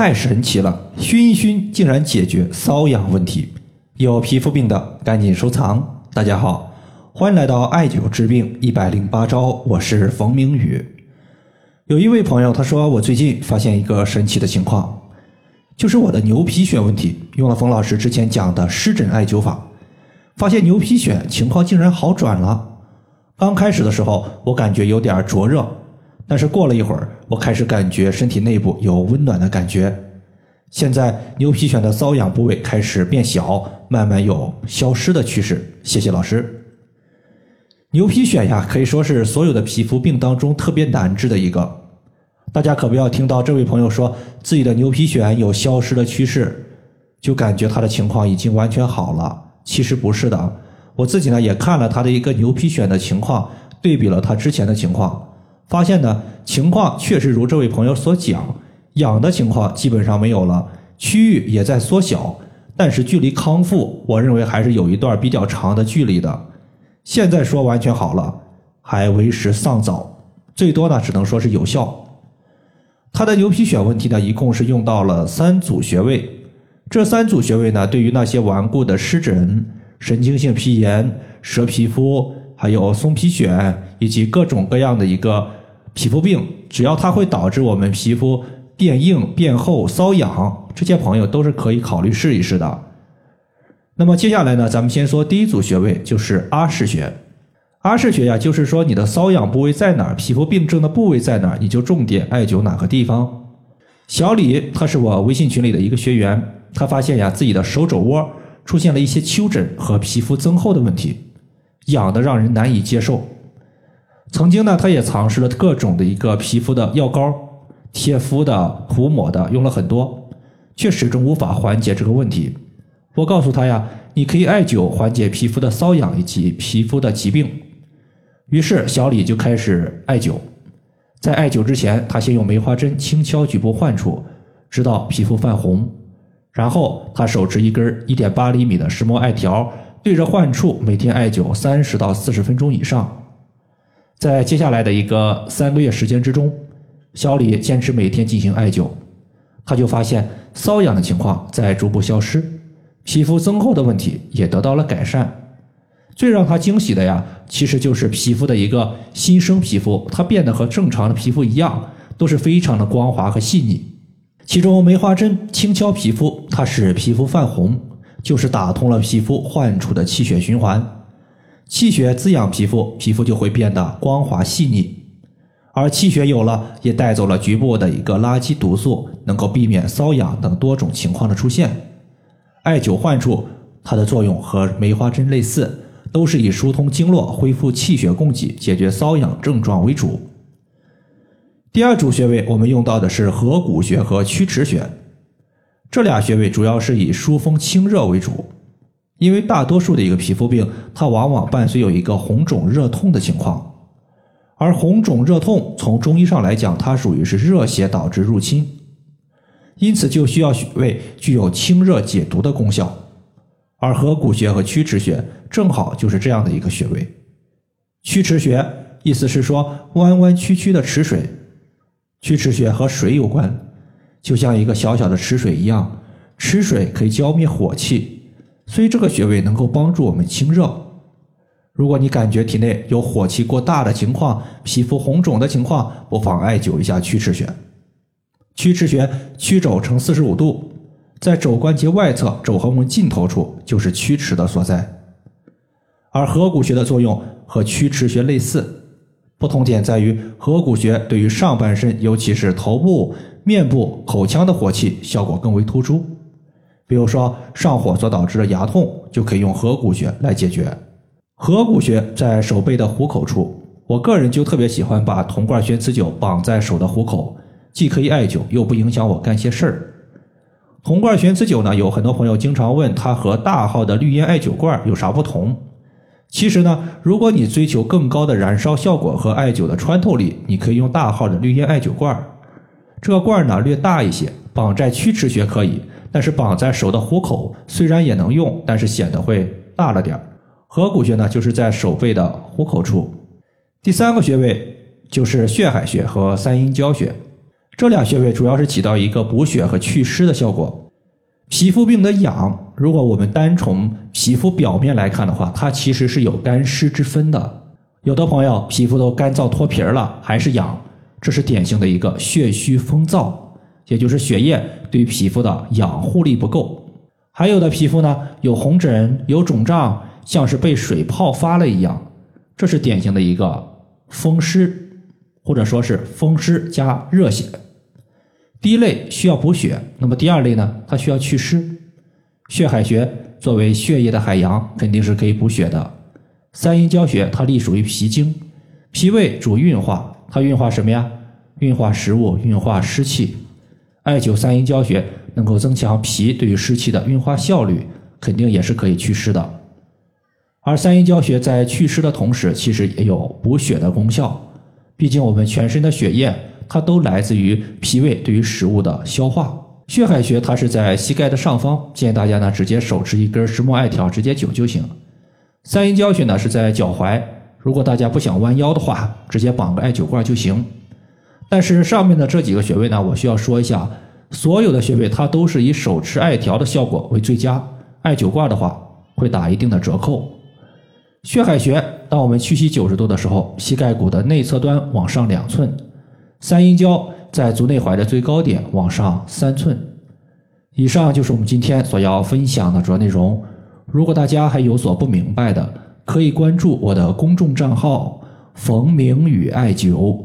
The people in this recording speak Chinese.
太神奇了，熏一熏竟然解决瘙痒问题。有皮肤病的赶紧收藏。大家好，欢迎来到艾灸治病一百零八招，我是冯明宇。有一位朋友他说，我最近发现一个神奇的情况，就是我的牛皮癣问题，用了冯老师之前讲的湿疹艾灸法，发现牛皮癣情况竟然好转了。刚开始的时候，我感觉有点灼热。但是过了一会儿，我开始感觉身体内部有温暖的感觉。现在牛皮癣的瘙痒部位开始变小，慢慢有消失的趋势。谢谢老师。牛皮癣呀，可以说是所有的皮肤病当中特别难治的一个。大家可不要听到这位朋友说自己的牛皮癣有消失的趋势，就感觉他的情况已经完全好了。其实不是的，我自己呢也看了他的一个牛皮癣的情况，对比了他之前的情况。发现呢，情况确实如这位朋友所讲，痒的情况基本上没有了，区域也在缩小，但是距离康复，我认为还是有一段比较长的距离的。现在说完全好了，还为时尚早，最多呢只能说是有效。他的牛皮癣问题呢，一共是用到了三组穴位，这三组穴位呢，对于那些顽固的湿疹、神经性皮炎、蛇皮肤，还有松皮癣以及各种各样的一个。皮肤病，只要它会导致我们皮肤变硬、变厚、瘙痒，这些朋友都是可以考虑试一试的。那么接下来呢，咱们先说第一组穴位，就是阿是穴。阿是穴呀，就是说你的瘙痒部位在哪儿，皮肤病症的部位在哪儿，你就重点艾灸哪个地方。小李他是我微信群里的一个学员，他发现呀，自己的手肘窝出现了一些丘疹和皮肤增厚的问题，痒的让人难以接受。曾经呢，他也尝试了各种的一个皮肤的药膏、贴敷的、涂抹的，用了很多，却始终无法缓解这个问题。我告诉他呀，你可以艾灸缓解皮肤的瘙痒以及皮肤的疾病。于是小李就开始艾灸。在艾灸之前，他先用梅花针轻敲局部患处，直到皮肤泛红。然后他手持一根一点八厘米的石墨艾条，对着患处每天艾灸三十到四十分钟以上。在接下来的一个三个月时间之中，小李坚持每天进行艾灸，他就发现瘙痒的情况在逐步消失，皮肤增厚的问题也得到了改善。最让他惊喜的呀，其实就是皮肤的一个新生皮肤，它变得和正常的皮肤一样，都是非常的光滑和细腻。其中梅花针轻敲皮肤，它使皮肤泛红，就是打通了皮肤患处的气血循环。气血滋养皮肤，皮肤就会变得光滑细腻，而气血有了，也带走了局部的一个垃圾毒素，能够避免瘙痒等多种情况的出现。艾灸患处，它的作用和梅花针类似，都是以疏通经络、恢复气血供给、解决瘙痒症状为主。第二组穴位，我们用到的是合谷穴和曲池穴，这俩穴位主要是以疏风清热为主。因为大多数的一个皮肤病，它往往伴随有一个红肿热痛的情况，而红肿热痛从中医上来讲，它属于是热邪导致入侵，因此就需要穴位具有清热解毒的功效，而合谷穴和曲池穴正好就是这样的一个穴位。曲池穴意思是说弯弯曲曲的池水，曲池穴和水有关，就像一个小小的池水一样，池水可以浇灭火气。所以这个穴位能够帮助我们清热。如果你感觉体内有火气过大的情况，皮肤红肿的情况，不妨艾灸一下曲池穴。曲池穴曲肘呈四十五度，在肘关节外侧肘横纹尽头处就是曲池的所在。而合谷穴的作用和曲池穴类似，不同点在于合谷穴对于上半身，尤其是头部、面部、口腔的火气效果更为突出。比如说上火所导致的牙痛，就可以用合谷穴来解决。合谷穴在手背的虎口处，我个人就特别喜欢把铜罐悬磁灸绑在手的虎口，既可以艾灸，又不影响我干些事儿。铜罐悬磁灸呢，有很多朋友经常问它和大号的绿烟艾灸罐有啥不同。其实呢，如果你追求更高的燃烧效果和艾灸的穿透力，你可以用大号的绿烟艾灸罐。这个罐呢略大一些，绑在曲池穴可以。但是绑在手的虎口虽然也能用，但是显得会大了点儿。合谷穴呢，就是在手背的虎口处。第三个穴位就是血海穴和三阴交穴，这俩穴位主要是起到一个补血和祛湿的效果。皮肤病的痒，如果我们单从皮肤表面来看的话，它其实是有干湿之分的。有的朋友皮肤都干燥脱皮了，还是痒，这是典型的一个血虚风燥，也就是血液对皮肤的养护力不够。还有的皮肤呢有红疹、有肿胀，像是被水泡发了一样，这是典型的一个风湿，或者说是风湿加热血。第一类需要补血，那么第二类呢？它需要祛湿。血海穴作为血液的海洋，肯定是可以补血的。三阴交穴它隶属于脾经，脾胃主运化，它运化什么呀？运化食物，运化湿气。艾灸三阴交穴能够增强脾对于湿气的运化效率，肯定也是可以祛湿的。而三阴交穴在祛湿的同时，其实也有补血的功效。毕竟我们全身的血液。它都来自于脾胃对于食物的消化。血海穴它是在膝盖的上方，建议大家呢直接手持一根石墨艾条直接灸就行。三阴交穴呢是在脚踝，如果大家不想弯腰的话，直接绑个艾灸罐就行。但是上面的这几个穴位呢，我需要说一下，所有的穴位它都是以手持艾条的效果为最佳，艾灸罐的话会打一定的折扣。血海穴，当我们屈膝九十度的时候，膝盖骨的内侧端往上两寸。三阴交在足内踝的最高点往上三寸。以上就是我们今天所要分享的主要内容。如果大家还有所不明白的，可以关注我的公众账号“冯明宇艾灸”，